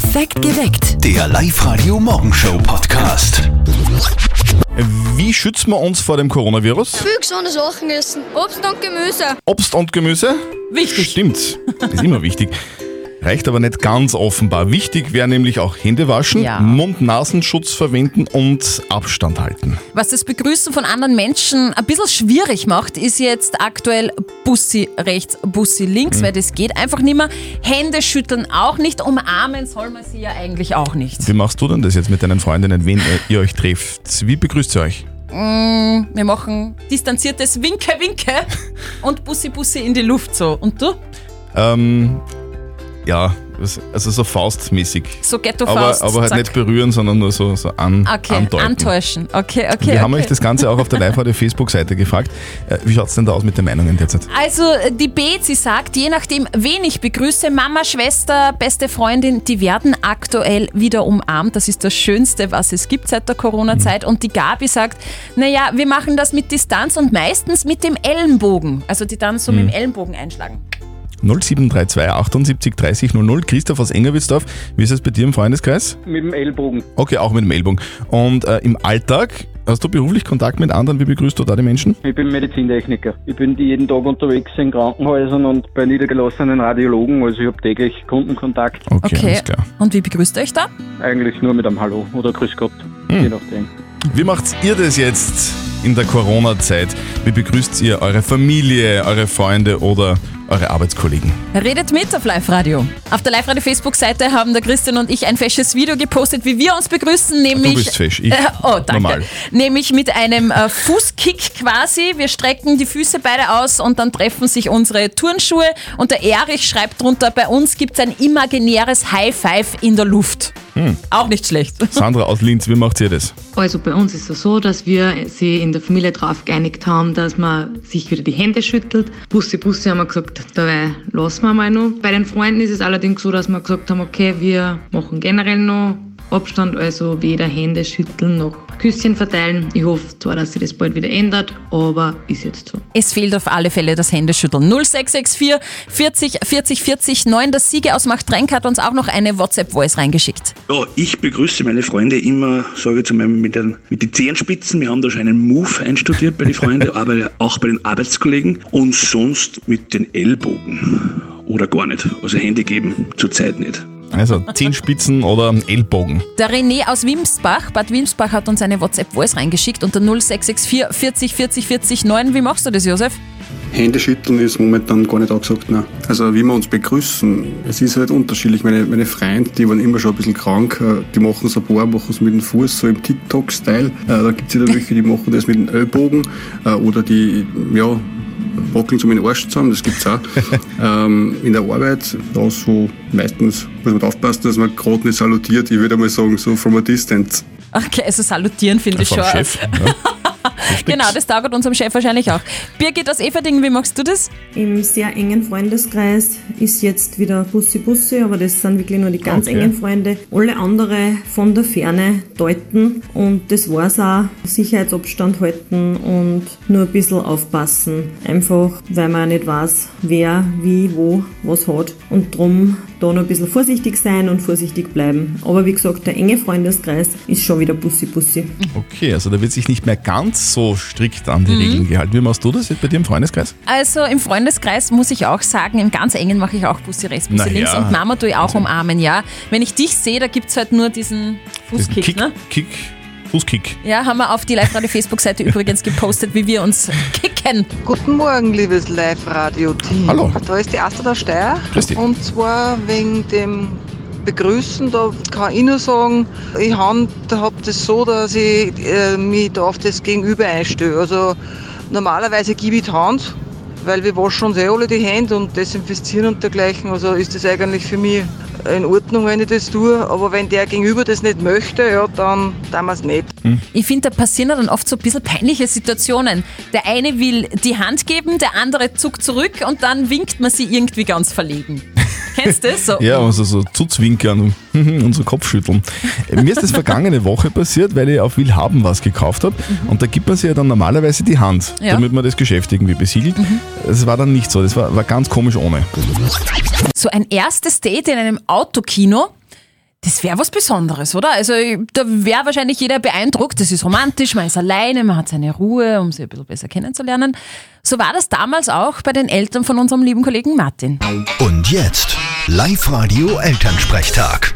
Perfekt geweckt. Der Live-Radio-Morgenshow-Podcast. Wie schützen wir uns vor dem Coronavirus? Viel gesunde Sachen essen. Obst und Gemüse. Obst und Gemüse? Wichtig. Stimmt, ist immer wichtig. Reicht aber nicht ganz offenbar. Wichtig wäre nämlich auch Hände waschen, Ja. Mund-Nasenschutz verwenden und Abstand halten. Was das Begrüßen von anderen Menschen ein bisschen schwierig macht, ist jetzt aktuell Bussi rechts, Bussi links, weil das geht einfach nicht mehr. Hände schütteln auch nicht, umarmen soll man sie ja eigentlich auch nicht. Wie machst du denn das jetzt mit deinen Freundinnen, wenn ihr euch trefft? Wie begrüßt ihr euch? Wir machen distanziertes Winke, Winke und Bussi, Bussi in die Luft so. Und du? Ähm, ja, also so faustmäßig. So Ghetto Aber, aber halt zack. nicht berühren, sondern nur so, so an, Okay, andeuten. antäuschen. Okay, okay. Wir haben okay. euch das Ganze auch auf der Live-Radio-Facebook-Seite gefragt. Äh, Wie schaut es denn da aus mit den Meinungen derzeit? Also die Bezi sagt, je nachdem, wen ich begrüße, Mama, Schwester, beste Freundin, die werden aktuell wieder umarmt. Das ist das Schönste, was es gibt seit der Corona-Zeit. Und die Gabi sagt, naja, wir machen das mit Distanz und meistens mit dem Ellenbogen. Also die dann so mit dem Ellenbogen einschlagen. 0732 78 30 00. Christoph aus Engerwitzdorf. Wie ist es bei dir im Freundeskreis? Mit dem Ellbogen. Okay, auch mit dem Ellbogen. Und äh, im Alltag, hast du beruflich Kontakt mit anderen? Wie begrüßt du da die Menschen? Ich bin Medizintechniker. Ich bin jeden Tag unterwegs in Krankenhäusern und bei niedergelassenen Radiologen. Also ich habe täglich Kundenkontakt. Okay, Okay. alles klar. Und wie begrüßt ihr euch da? Eigentlich nur mit einem Hallo oder Grüß Gott. Hm. Je nachdem. Wie macht ihr das jetzt in der Corona-Zeit? Wie begrüßt ihr eure Familie, eure Freunde oder eure Arbeitskollegen? Redet mit auf Live-Radio. Auf der Live-Radio-Facebook-Seite haben der Christian und ich ein fesches Video gepostet, wie wir uns begrüßen, nämlich... bist fesch, ich Äh, oh, danke. normal. Nämlich mit einem äh, Fußkick quasi. Wir strecken die Füße beide aus und dann treffen sich unsere Turnschuhe. Und der Erich schreibt drunter, bei uns gibt es ein imaginäres High-Five in der Luft. Hm. Auch nicht schlecht. Sandra aus Linz, wie macht ihr das? Also bei uns ist es so, dass wir sie in der Familie darauf geeinigt haben, dass man sich wieder die Hände schüttelt. Bussi Bussi haben wir gesagt, dabei lassen wir mal noch. Bei den Freunden ist es allerdings so, dass wir gesagt haben, okay, wir machen generell noch Abstand, also weder Hände schütteln noch Küsschen verteilen. Ich hoffe zwar, dass sich das bald wieder ändert, aber ist jetzt so. Es fehlt auf alle Fälle das Händeschütteln. 0664 40 40 40 9. Das Siege aus Machtrenk hat uns auch noch eine WhatsApp-Voice reingeschickt. Ja, ich begrüße meine Freunde immer, sage ich zu meinem, mit den, mit den Zehenspitzen. Wir haben da schon einen Move einstudiert bei den Freunden, aber auch bei den Arbeitskollegen und sonst mit den Ellbogen. Oder gar nicht. Also Hände geben zurzeit nicht. Also Zehenspitzen oder Ellbogen. Der René aus Wimsbach, Bad Wimsbach, hat uns eine WhatsApp-Voice reingeschickt unter 0664 40 40 40 9. Wie machst du das, Josef? Hände schütteln ist momentan gar nicht angesagt. Nein. Also wie wir uns begrüßen, es ist halt unterschiedlich. Meine, meine Freunde, die waren immer schon ein bisschen krank, äh, die machen es ein paar, machen es mit dem Fuß, so im TikTok-Style. Äh, Da gibt es ja welche, die machen das mit dem Ellbogen äh, oder die, ja, so mit dem Arsch zusammen, das gibt's auch. ähm, in der Arbeit, da so meistens muss man aufpassen, dass man gerade nicht salutiert. Ich würde mal sagen, so from a distance. Okay, also salutieren finde ich schon. Chef. Ja. Genau, das taugt unserem Chef wahrscheinlich auch. Birgit aus Everding, wie machst du das? Im sehr engen Freundeskreis ist jetzt wieder Bussi Bussi, aber das sind wirklich nur die ganz Okay. engen Freunde. Alle andere von der Ferne deuten und das war's auch. Sicherheitsabstand halten und nur ein bisschen aufpassen. Einfach, weil man nicht weiß, wer, wie, wo, was hat. Und drum da noch ein bisschen vorsichtig sein und vorsichtig bleiben. Aber wie gesagt, der enge Freundeskreis ist schon wieder Bussi Bussi. Okay, also da wird sich nicht mehr ganz so strikt an die Mhm. Regeln gehalten. Wie machst du das jetzt bei dir im Freundeskreis? Also im Freundeskreis muss ich auch sagen, im ganz engen mache ich auch Bussi rechts, Bussi Na links und Mama tue ich auch umarmen, ja. Wenn ich dich sehe, da gibt es halt nur diesen Fußkick, Kick, ne? Kick, Fußkick. Ja, haben wir auf die Live-Radio-Facebook-Seite übrigens gepostet, wie wir uns kicken. Guten Morgen, liebes Live-Radio-Team. Hallo. Da ist die Asta der Steier. Grüß dich. Und zwar wegen dem Begrüßen, da kann ich nur sagen, ich habe das so, dass ich äh, mich da auf das Gegenüber einstelle. Also normalerweise gebe ich die Hand, weil wir waschen uns eh alle die Hände und desinfizieren und dergleichen. Also ist das eigentlich für mich in Ordnung, wenn ich das tue. Aber wenn der Gegenüber das nicht möchte, ja, dann tun wir es nicht. Ich finde, da passieren dann oft so ein bisschen peinliche Situationen. Der eine will die Hand geben, der andere zuckt zurück und dann winkt man sie irgendwie ganz verlegen. Kennst du das? So, Ja, also so zuzwinkern und so Kopfschütteln. Mir ist das vergangene Woche passiert, weil ich auf Willhaben was gekauft habe. Und da gibt man sich ja dann normalerweise die Hand, Ja. damit man das Geschäft irgendwie besiegelt. Das war dann nicht so. Das war, war ganz komisch ohne. so ein erstes Date in einem Autokino. Das wäre was Besonderes, oder? Also da wäre wahrscheinlich jeder beeindruckt. Das ist romantisch, man ist alleine, man hat seine Ruhe, um sie ein bisschen besser kennenzulernen. So war das damals auch bei den Eltern von unserem lieben Kollegen Martin. Und jetzt Live-Radio Elternsprechtag.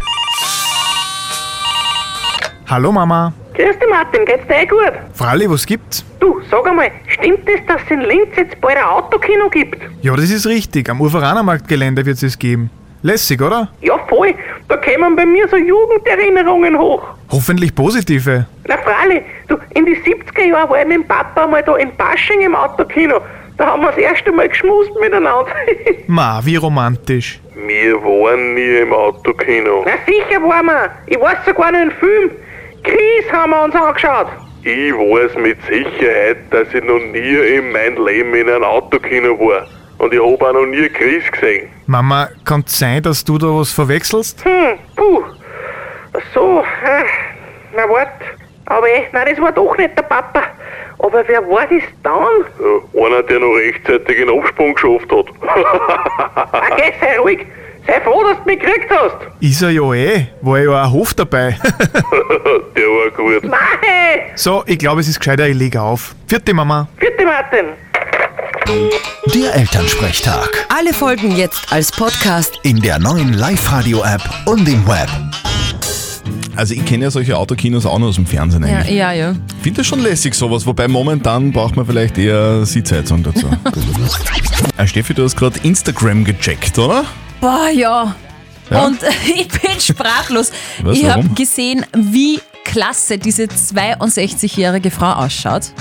Hallo Mama. Grüß dich Martin, geht's dir eh gut? Fralli, was gibt's? Du, sag einmal, stimmt es, dass es in Linz jetzt bald ein Autokino gibt? Ja, das ist richtig. Am Uferanermarktgelände wird es geben. Lässig, oder? Ja, voll. Da kämen bei mir so Jugenderinnerungen hoch. Hoffentlich positive. Na freilich, du, in die 70er Jahren war ich mit dem Papa mal da in Basching im Autokino. Da haben wir das erste Mal geschmust miteinander. Ma, wie romantisch. Wir waren nie im Autokino. Na sicher waren wir. Ich weiß sogar noch einen Film. Chris haben wir uns angeschaut. Ich weiß mit Sicherheit, dass ich noch nie in meinem Leben in einem Autokino war. Und ich habe auch noch nie Chris gesehen. Mama, kann sein, dass du da was verwechselst? Hm, puh. Ach So, äh, na wart. Aber eh, nein, das war doch nicht der Papa. Aber wer war das dann? Ja, einer, der noch rechtzeitig den Absprung geschafft hat. Okay, sei ruhig. Sei froh, dass du mich gekriegt hast. Ist er ja eh. War ja auch Hof dabei. der war gut. Mei! so, ich glaube, es ist gescheiter, ich lege auf. Vierte Mama. Vierte Martin. Der Elternsprechtag. Alle Folgen jetzt als Podcast. In der neuen Live-Radio-App und im Web. Also ich kenne ja solche Autokinos auch noch aus dem Fernsehen Ja, eigentlich. ja, ja. Ich finde das schon lässig sowas, wobei momentan braucht man vielleicht eher Sitzheizung dazu. äh, Steffi, du hast gerade Instagram gecheckt, oder? Boah, ja. Ja? Und ich bin sprachlos. Was, ich habe warum? gesehen, wie klasse diese 62-jährige Frau ausschaut.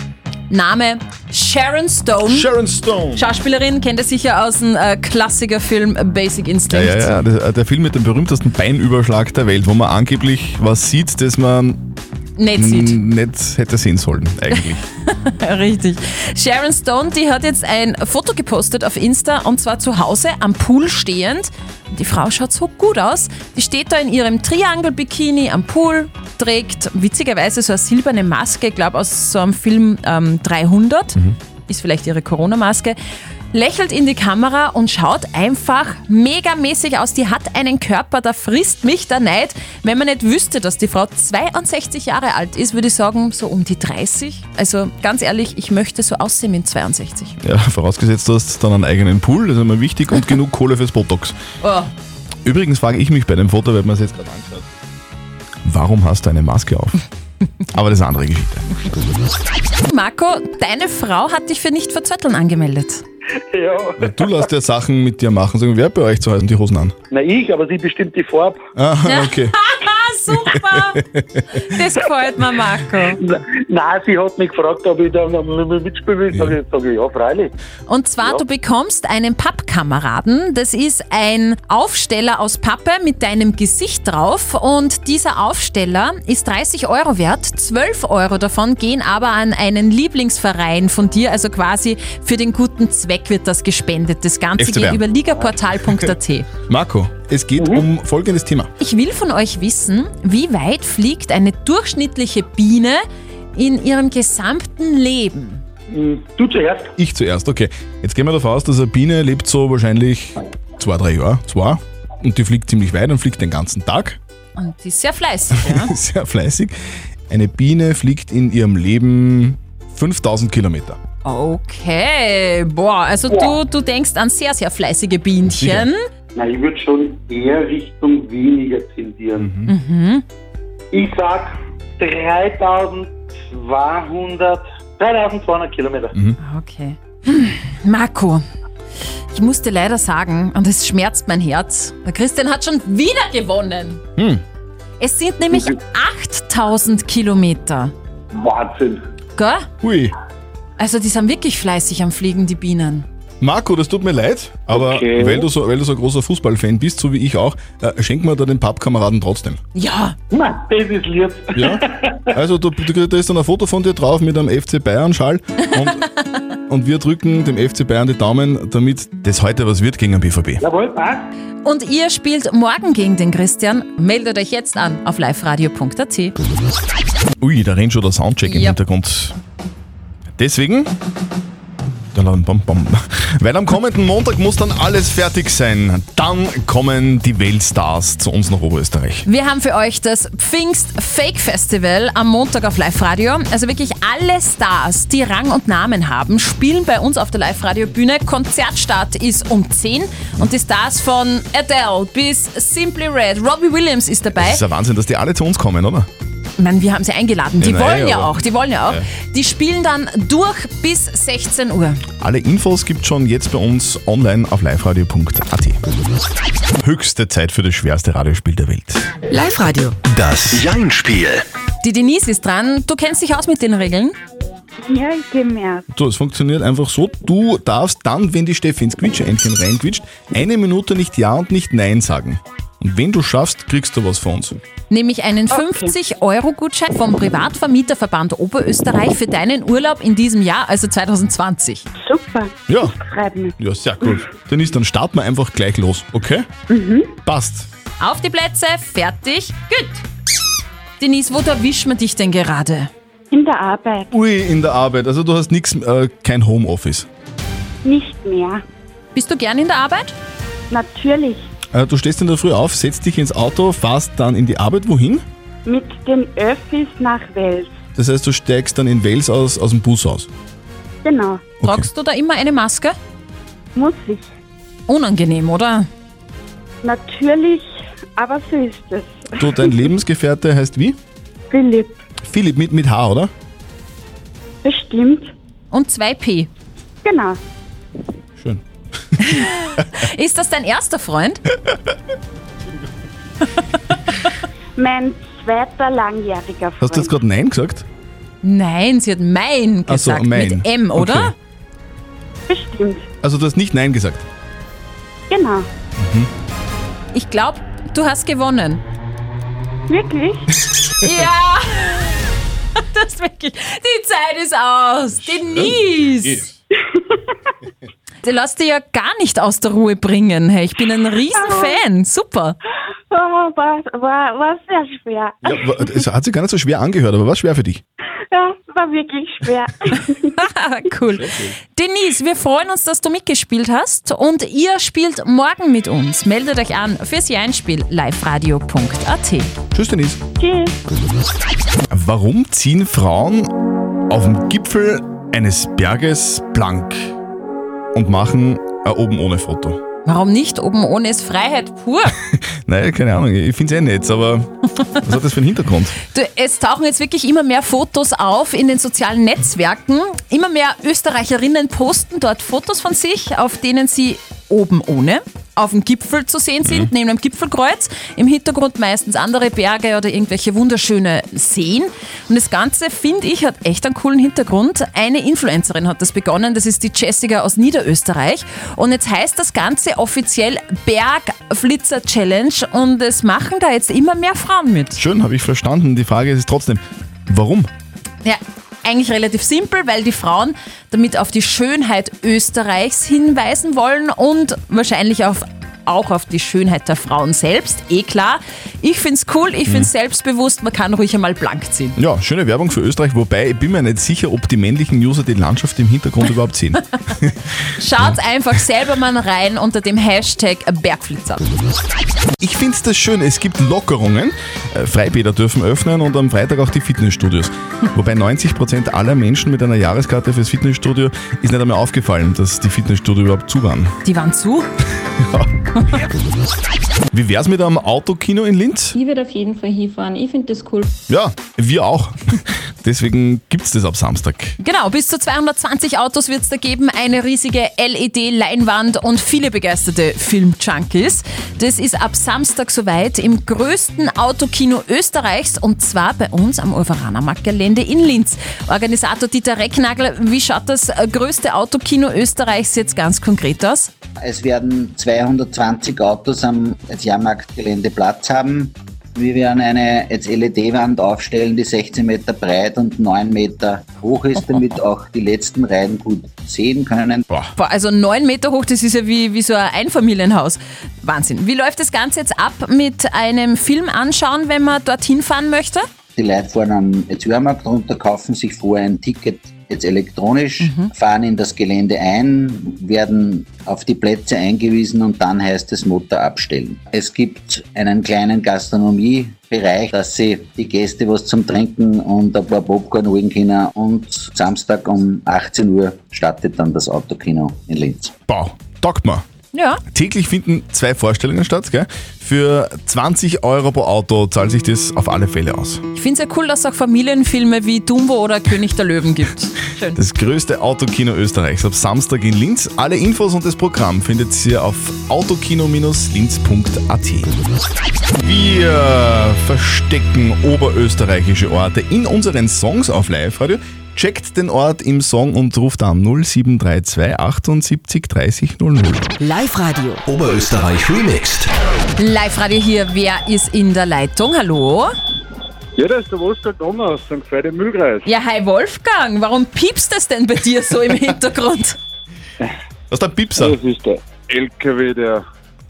Name Sharon Stone. Sharon Stone. Schauspielerin kennt ihr sicher aus dem äh, Klassikerfilm Basic Ja, Instinct. ja, ja. Der, der Film mit dem berühmtesten Beinüberschlag der Welt, wo man angeblich was sieht, das man Nicht sieht. nicht hätte sehen sollen, eigentlich. Richtig. Sharon Stone, die hat jetzt ein Foto gepostet auf Insta und zwar zu Hause am Pool stehend. Die Frau schaut so gut aus. Die steht da in ihrem Triangle-Bikini am Pool, trägt witzigerweise so eine silberne Maske, ich glaube aus so einem Film ähm, 300. Ist vielleicht ihre Corona-Maske. Lächelt in die Kamera und schaut einfach megamäßig aus. Die hat einen Körper, da frisst mich der Neid. Wenn man nicht wüsste, dass die Frau 62 Jahre alt ist, würde ich sagen, so um die 30. Also ganz ehrlich, ich möchte so aussehen mit 62. Ja, vorausgesetzt, du hast dann einen eigenen Pool, das ist immer wichtig, und genug Kohle fürs Botox. Oh. Übrigens frage ich mich bei dem Foto, weil man es jetzt gerade angeschaut warum hast du eine Maske auf? Aber das ist eine andere Geschichte. Marco, deine Frau hat dich für nicht verzötteln angemeldet. Ja. Du lässt ja Sachen mit dir machen. Sagen, wer hat bei euch zu Hause die Hosen an? Na ich, aber sie bestimmt die Farbe. Ah, okay. Super! Das gefällt mir, Marco. Nein, sie hat mich gefragt, ob ich da mitspielen will. Sag ich, sag ich, ja, freilich. Und zwar, Ja. du bekommst einen Pappkameraden. Das ist ein Aufsteller aus Pappe mit deinem Gesicht drauf. Und dieser Aufsteller ist 30 Euro wert. 12 Euro davon gehen aber an einen Lieblingsverein von dir. Also quasi für den guten Zweck wird das gespendet. Das Ganze geht über ligaportal.at. Marco, es geht um folgendes Thema. Ich will von euch wissen, wie weit fliegt eine durchschnittliche Biene in ihrem gesamten Leben? Du zuerst. Ich zuerst, okay. Jetzt gehen wir davon aus, dass eine Biene lebt so wahrscheinlich zwei, drei Jahre, zwei. Und die fliegt ziemlich weit und fliegt den ganzen Tag. Und die ist sehr fleißig, ja? Sehr fleißig. Eine Biene fliegt in ihrem Leben 5000 Kilometer. Okay, boah, also du, du denkst an sehr, sehr fleißige Bienchen. Na, ich würde schon eher Richtung weniger tendieren. Mhm. Ich sag 3200, 3200 Kilometer. Okay. Hm, Marco, ich muss dir leider sagen, und es schmerzt mein Herz, der Christian hat schon wieder gewonnen. Hm. Es sind nämlich 8000 Kilometer. Wahnsinn. Gell? Hui. Also die sind wirklich fleißig am Fliegen, die Bienen. Marco, das tut mir leid, aber Okay. weil, du so, weil du so ein großer Fußballfan bist, so wie ich auch, äh, schenk mir da den Pappkameraden trotzdem. Ja. Na, das ist lieb. Ja? Also du, du, da ist dann ein Foto von dir drauf mit einem FC Bayern-Schal und, und wir drücken dem FC Bayern die Daumen, damit das heute was wird gegen den BVB. Jawohl, passt. Und ihr spielt morgen gegen den Christian. Meldet euch jetzt an auf liveradio.at. Ui, da rennt schon der Soundcheck im Ja. Hintergrund. Deswegen. Weil am kommenden Montag muss dann alles fertig sein. Dann kommen die Weltstars zu uns nach Oberösterreich. Wir haben für euch das Pfingst Fake Festival am Montag auf Live-Radio. Also wirklich alle Stars, die Rang und Namen haben, spielen bei uns auf der Live-Radio-Bühne. Konzertstart ist um 10 und die Stars von Adele bis Simply Red, Robbie Williams ist dabei. Das ist ja Wahnsinn, dass die alle zu uns kommen, oder? Ich meine, wir haben sie eingeladen. Die Ja, wollen ja auch, die wollen ja auch. Ja. Die spielen dann durch bis 16 Uhr. Alle Infos gibt schon jetzt bei uns online auf liveradio.at. Höchste Zeit für das schwerste Radiospiel der Welt. Live-Radio. Das Jein-Spiel. Die Denise ist dran. Du kennst dich aus mit den Regeln? Ja, ich kenne mehr. So, es funktioniert einfach so. Du darfst dann, wenn die Steffi ins Quietscheentchen reinquitscht, eine Minute nicht Ja und nicht Nein sagen. Und wenn du schaffst, kriegst du was von uns. Nämlich einen 50-Euro-Gutschein vom Privatvermieterverband Oberösterreich für deinen Urlaub in diesem Jahr, also 2020. Super. Ja. Freut mich. Ja, sehr gut. Denise, dann starten wir einfach gleich los, okay? Mhm. Passt. Auf die Plätze, fertig, gut. Denise, wo erwischt man dich denn gerade? In der Arbeit. Ui, in der Arbeit. Also du hast nichts, äh, kein Homeoffice. Nicht mehr. Bist du gern in der Arbeit? Natürlich. Äh, du stehst in der Früh auf, setzt dich ins Auto, fahrst dann in die Arbeit. Wohin? Mit den Öffis nach Wels. Das heißt, du steigst dann in Wels aus, aus dem Bus aus. Genau. Tragst du da immer eine Maske? Muss ich. Unangenehm, oder? Natürlich, aber so ist es. Du, dein Lebensgefährte heißt wie? Philipp. Philipp mit, mit H, oder? Bestimmt. Und 2P. Genau. Ist das dein erster Freund? Mein zweiter langjähriger Freund. Hast du jetzt gerade Nein gesagt? Nein, sie hat mein Ach so, gesagt. mein. Mit M, oder? Okay. Bestimmt. Also du hast nicht Nein gesagt. Genau. Ich glaube, du hast gewonnen. Wirklich? Ja! Das ist wirklich. Die Zeit ist aus. Denise! Du lässt dich ja gar nicht aus der Ruhe bringen. Hey, ich bin ein riesen Fan. Super. Oh, war, war, war sehr schwer. Ja, es hat sich gar nicht so schwer angehört, aber war schwer für dich. Ja, war wirklich schwer. cool. Denise, wir freuen uns, dass du mitgespielt hast und ihr spielt morgen mit uns. Meldet euch an fürs Jeinspiel liveradio.at. Tschüss, Denise. Tschüss. Warum ziehen Frauen auf dem Gipfel eines Berges blank und machen ein oben ohne Foto? Warum nicht? Oben ohne ist Freiheit pur. Naja, keine Ahnung, ich finde es eh nett, aber was hat das für einen Hintergrund? Du, es tauchen jetzt wirklich immer mehr Fotos auf in den sozialen Netzwerken. Immer mehr Österreicherinnen posten dort Fotos von sich, auf denen sie oben ohne auf dem Gipfel zu sehen sind, neben einem Gipfelkreuz. Im Hintergrund meistens andere Berge oder irgendwelche wunderschöne Seen. Und das Ganze, finde ich, hat echt einen coolen Hintergrund. Eine Influencerin hat das begonnen, das ist die Jessica aus Niederösterreich. Und jetzt heißt das Ganze offiziell Bergflitzer Challenge und es machen da jetzt immer mehr Frauen mit. Schön, habe ich verstanden. Die Frage ist trotzdem, warum? Ja, eigentlich relativ simpel, weil die Frauen damit auf die Schönheit Österreichs hinweisen wollen und wahrscheinlich auf, auch auf die Schönheit der Frauen selbst. Eh klar. Ich find's cool, ich find's selbstbewusst, man kann ruhig einmal blank ziehen. Ja, schöne Werbung für Österreich, wobei ich bin mir nicht sicher, ob die männlichen User die Landschaft im Hintergrund überhaupt sehen. Schaut einfach selber mal rein unter dem Hashtag Bergflitzer. Ich finde es das schön, es gibt Lockerungen. Äh, Freibäder dürfen öffnen und am Freitag auch die Fitnessstudios. Wobei 90% aller Menschen mit einer Jahreskarte fürs Fitnessstudio ist nicht einmal aufgefallen, dass die Fitnessstudio überhaupt zu waren. Die waren zu? Wie wär's mit einem Autokino in Linz? Ich würde auf jeden Fall hinfahren. Ich finde das cool. Ja, wir auch. Deswegen gibt's das ab Samstag. Genau, bis zu 220 Autos wird es da geben, eine riesige LED-Leinwand und viele begeisterte Film-Junkies. Das ist ab Samstag soweit im größten Autokino Österreichs und zwar bei uns am Urveranermarkt-Gelände in Linz. Organisator Dieter Recknagel, wie schaut das größte Autokino Österreichs jetzt ganz konkret aus? Es werden 220 Autos am Jahrmarktgelände Platz haben. Wir werden eine LED-Wand aufstellen, die 16 Meter breit und 9 Meter hoch ist, damit auch die letzten Reihen gut sehen können. Boah, also neun Meter hoch, das ist ja wie, wie so ein Einfamilienhaus. Wahnsinn. Wie läuft das Ganze jetzt ab mit einem Film anschauen, wenn man dorthin fahren möchte? Die Leute fahren am Jahrmarkt runter, kaufen sich vorher ein Ticket jetzt elektronisch, fahren in das Gelände ein, werden auf die Plätze eingewiesen und dann heißt es Motor abstellen. Es gibt einen kleinen Gastronomiebereich, dass sie die Gäste was zum Trinken und ein paar Popcorn holen können und Samstag um 18 Uhr startet dann das Autokino in Linz. Bau, taugt mir. Ja. Täglich finden zwei Vorstellungen statt. Gell? Für 20 Euro pro Auto zahlt sich das auf alle Fälle aus. Ich finde es ja cool, dass es auch Familienfilme wie Dumbo oder König der Löwen gibt. Schön. Das größte Autokino Österreichs ab Samstag in Linz. Alle Infos und das Programm findet ihr auf autokino-linz.at. Wir verstecken oberösterreichische Orte in unseren Songs auf Live-Radio. Checkt den Ort im Song und ruft an 0732 78 30 00. Live-Radio. Oberösterreich remixed. Live-Radio hier, wer ist in der Leitung? Hallo? Ja, das ist der Wolfgang Donner aus St. Veit im Mühlkreis. Ja, hi Wolfgang, warum piepst das denn bei dir so im Hintergrund? Was ist der Piepser? Das ist der LKW, der,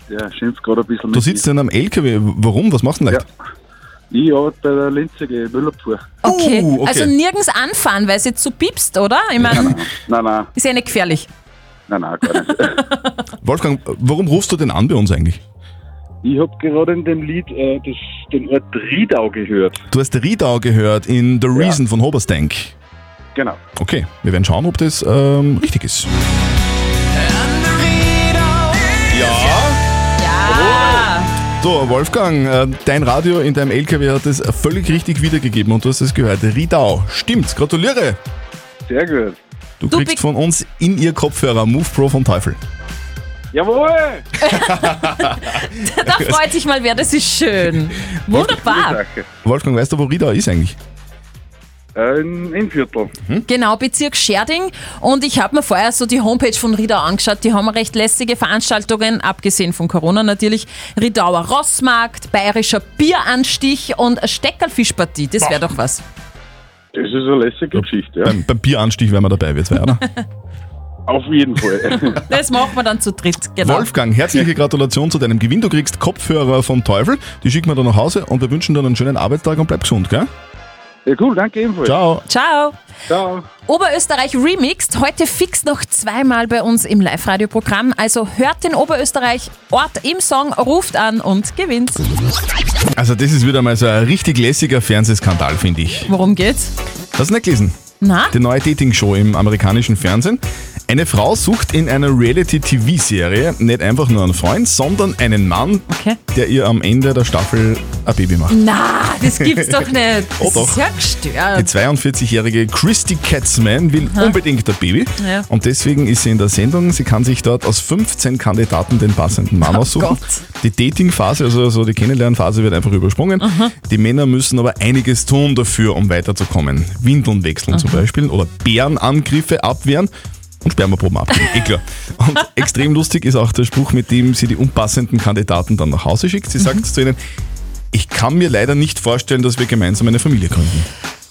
der schimpft gerade ein bisschen Du sitzt denn am LKW. Warum? Was machst du denn leicht? Ich arbeite bei der Linzer AG Müllabfuhr. Okay. Uh, okay. also nirgends anfahren, weil es jetzt so piepst, oder? Ich meine, Nein, nein, ist ja nicht gefährlich. nein, nein, gar nicht. Wolfgang, warum rufst du denn an bei uns eigentlich? ich habe gerade in dem Lied äh, das, den Ort Riedau gehört. Du hast Riedau gehört in The Reason von Hoberstank. Genau. Okay, wir werden schauen, ob das ähm, richtig ist. So, Wolfgang, äh, dein Radio in deinem LKW hat es völlig richtig wiedergegeben und du hast es gehört. Riedau, stimmt, gratuliere. Sehr gut. Du Du kriegst von uns in ihr Kopfhörer Move Pro vom Teufel. Jawohl! Da freut sich mal wer, das ist schön. Wunderbar. Wolfgang, weißt du, wo Riedau ist eigentlich? Äh, in, Viertel. Genau, Bezirk Scherding. Und ich habe mir vorher so die Homepage von Riedau angeschaut. Die haben recht lässige Veranstaltungen, abgesehen von Corona natürlich. Riedauer Rossmarkt, bayerischer Bieranstich und eine Steckerlfischpartie. Das wäre doch was. Das ist eine lässige Geschichte, ja. Beim, beim Bieranstich wären wir dabei, wir zwei, oder? Auf jeden Fall. Das machen wir dann zu dritt. Genau. Wolfgang, herzliche Gratulation zu deinem Gewinn. Du kriegst Kopfhörer vom Teufel. Die schicken wir dann nach Hause und wir wünschen dir einen schönen Arbeitstag und bleib gesund, gell? Ja, cool, danke ebenfalls. Ciao. Ciao. Ciao. Oberösterreich Remixed, heute fix noch zweimal bei uns im Live-Radio-Programm. Also hört den Oberösterreich Ort im Song, ruft an und gewinnt. Also das ist wieder mal so ein richtig lässiger Fernsehskandal, finde ich. Worum geht's? Hast du nicht gelesen? Na? Die neue Dating-Show im amerikanischen Fernsehen. Eine Frau sucht in einer Reality-TV-Serie nicht einfach nur einen Freund, sondern einen Mann, Okay. der ihr am Ende der Staffel ein Baby macht. Na, das gibt's doch nicht. Das Oh, doch. ist ja Die gestört. 42-jährige Christy Katzman will unbedingt ein Baby Ja. und deswegen ist sie in der Sendung. Sie kann sich dort aus 15 Kandidaten den passenden Mann aussuchen. Gott. Die Dating-Phase, also, also die Kennenlernphase wird einfach übersprungen. Die Männer müssen aber einiges tun dafür, um weiterzukommen. Windeln wechseln zum Beispiel oder Bärenangriffe abwehren. Und Spermaproben abgeben, eh klar. Und extrem lustig ist auch der Spruch, mit dem sie die unpassenden Kandidaten dann nach Hause schickt. Sie sagt zu ihnen, ich kann mir leider nicht vorstellen, dass wir gemeinsam eine Familie gründen.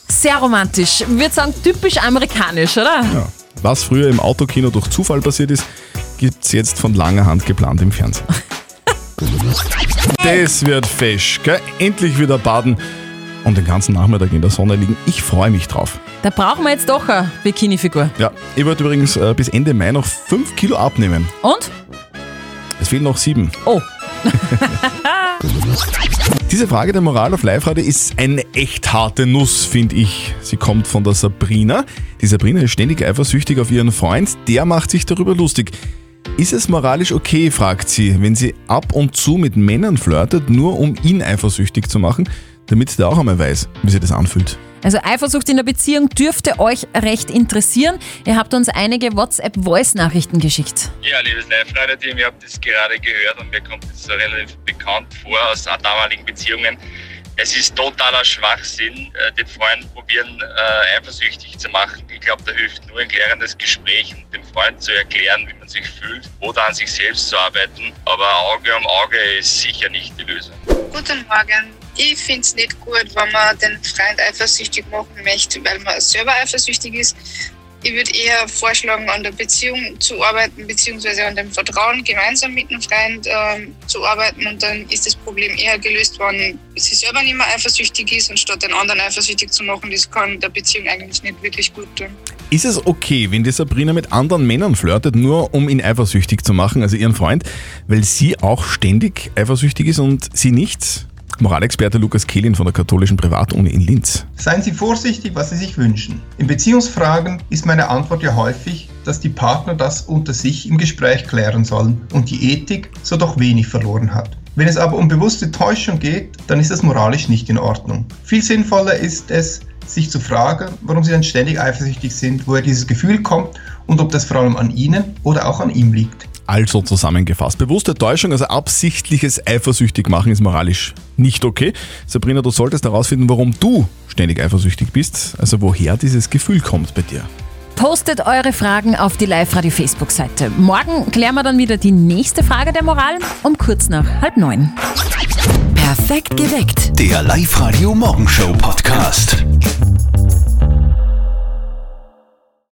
Sehr romantisch. Ich würde sagen, typisch amerikanisch, oder? Ja. Was früher im Autokino durch Zufall passiert ist, gibt es jetzt von langer Hand geplant im Fernsehen. das wird fesch, gell? Endlich wieder baden und den ganzen Nachmittag in der Sonne liegen. Ich freue mich drauf. Da brauchen wir jetzt doch eine Bikini-Figur. Ja, ich wollte übrigens äh, bis Ende Mai noch 5 Kilo abnehmen. Und? Es fehlen noch 7. Oh. Diese Frage der Moral auf Live-Radio ist eine echt harte Nuss, finde ich. Sie kommt von der Sabrina. Die Sabrina ist ständig eifersüchtig auf ihren Freund. Der macht sich darüber lustig. Ist es moralisch okay, fragt sie, wenn sie ab und zu mit Männern flirtet, nur um ihn eifersüchtig zu machen, damit der auch einmal weiß, wie sich das anfühlt? Also Eifersucht in der Beziehung dürfte euch recht interessieren. Ihr habt uns einige WhatsApp-Voice-Nachrichten geschickt. Ja, liebes Live-Radio-Team, ihr habt das gerade gehört und mir kommt es so relativ bekannt vor aus damaligen Beziehungen. Es ist totaler Schwachsinn, äh, den Freund probieren, äh, eifersüchtig zu machen. Ich glaube, da hilft nur ein klärendes Gespräch und dem Freund zu erklären, wie man sich fühlt oder an sich selbst zu arbeiten. Aber Auge um Auge ist sicher nicht die Lösung. Guten Morgen. Ich finde es nicht gut, wenn man den Freund eifersüchtig machen möchte, weil man selber eifersüchtig ist. Ich würde eher vorschlagen, an der Beziehung zu arbeiten, beziehungsweise an dem Vertrauen gemeinsam mit dem Freund ähm, zu arbeiten. Und dann ist das Problem eher gelöst, wenn sie selber nicht mehr eifersüchtig ist, anstatt den anderen eifersüchtig zu machen. Das kann der Beziehung eigentlich nicht wirklich gut tun. Ist es okay, wenn die Sabrina mit anderen Männern flirtet, nur um ihn eifersüchtig zu machen, also ihren Freund, weil sie auch ständig eifersüchtig ist und sie nicht? Moralexperte Lukas Kehlin von der katholischen Privatuni in Linz. Seien Sie vorsichtig, was Sie sich wünschen. In Beziehungsfragen ist meine Antwort ja häufig, dass die Partner das unter sich im Gespräch klären sollen und die Ethik so doch wenig verloren hat. Wenn es aber um bewusste Täuschung geht, dann ist das moralisch nicht in Ordnung. Viel sinnvoller ist es, sich zu fragen, warum sie dann ständig eifersüchtig sind, woher dieses Gefühl kommt und ob das vor allem an ihnen oder auch an ihm liegt. Also zusammengefasst, bewusste Täuschung, also absichtliches eifersüchtig machen ist moralisch nicht okay. Sabrina, du solltest herausfinden, warum du ständig eifersüchtig bist, also woher dieses Gefühl kommt bei dir. Postet eure Fragen auf die Live-Radio-Facebook-Seite. Morgen klären wir dann wieder die nächste Frage der Moral um kurz nach halb neun. Perfekt geweckt. Der Live-Radio Morgenshow Podcast.